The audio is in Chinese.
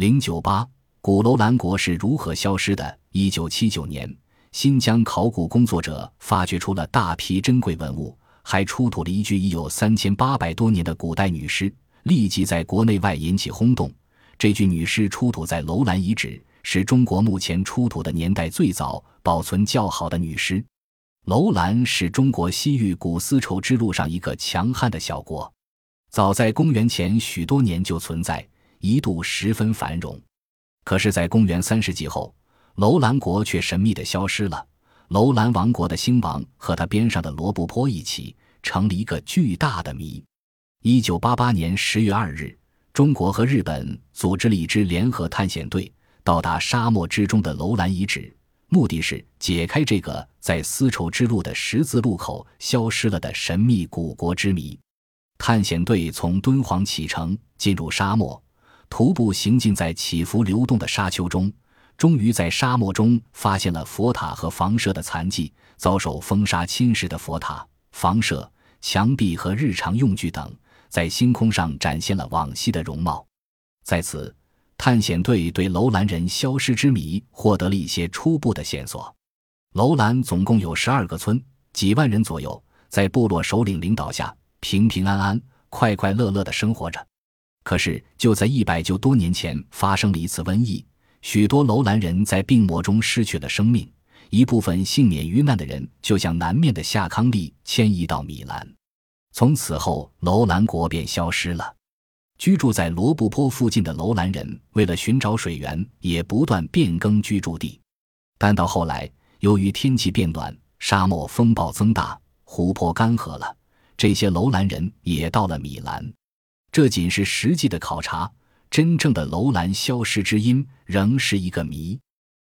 零九八，古楼兰国是如何消失的？一九七九年，新疆考古工作者发掘出了大批珍贵文物，还出土了一具已有三千八百多年的古代女尸，立即在国内外引起轰动。这具女尸出土在楼兰遗址，是中国目前出土的年代最早、保存较好的女尸。楼兰是中国西域古丝绸之路上一个强悍的小国，早在公元前许多年就存在。一度十分繁荣，可是，在公元三世纪后，楼兰国却神秘地消失了。楼兰王国的兴亡和它边上的罗布泊一起，成了一个巨大的谜。一九八八年十月二日，中国和日本组织了一支联合探险队，到达沙漠之中的楼兰遗址，目的是解开这个在丝绸之路的十字路口消失了的神秘古国之谜。探险队从敦煌启程，进入沙漠。徒步行进在起伏流动的沙丘中，终于在沙漠中发现了佛塔和房舍的残迹。遭受风沙侵蚀的佛塔、房舍、墙壁和日常用具等，在星空上展现了往昔的容貌。在此，探险队对楼兰人消失之谜获得了一些初步的线索。楼兰总共有十二个村，几万人左右，在部落首领领导下，平平安安、快快乐乐地生活着。可是，就在一百就多年前，发生了一次瘟疫，许多楼兰人在病魔中失去了生命。一部分幸免于难的人，就向南面的夏康利迁移到米兰。从此后，楼兰国便消失了。居住在罗布泊附近的楼兰人，为了寻找水源，也不断变更居住地。但到后来，由于天气变暖，沙漠风暴增大，湖泊干涸了，这些楼兰人也到了米兰。这仅是实际的考察，真正的楼兰消失之因仍是一个谜。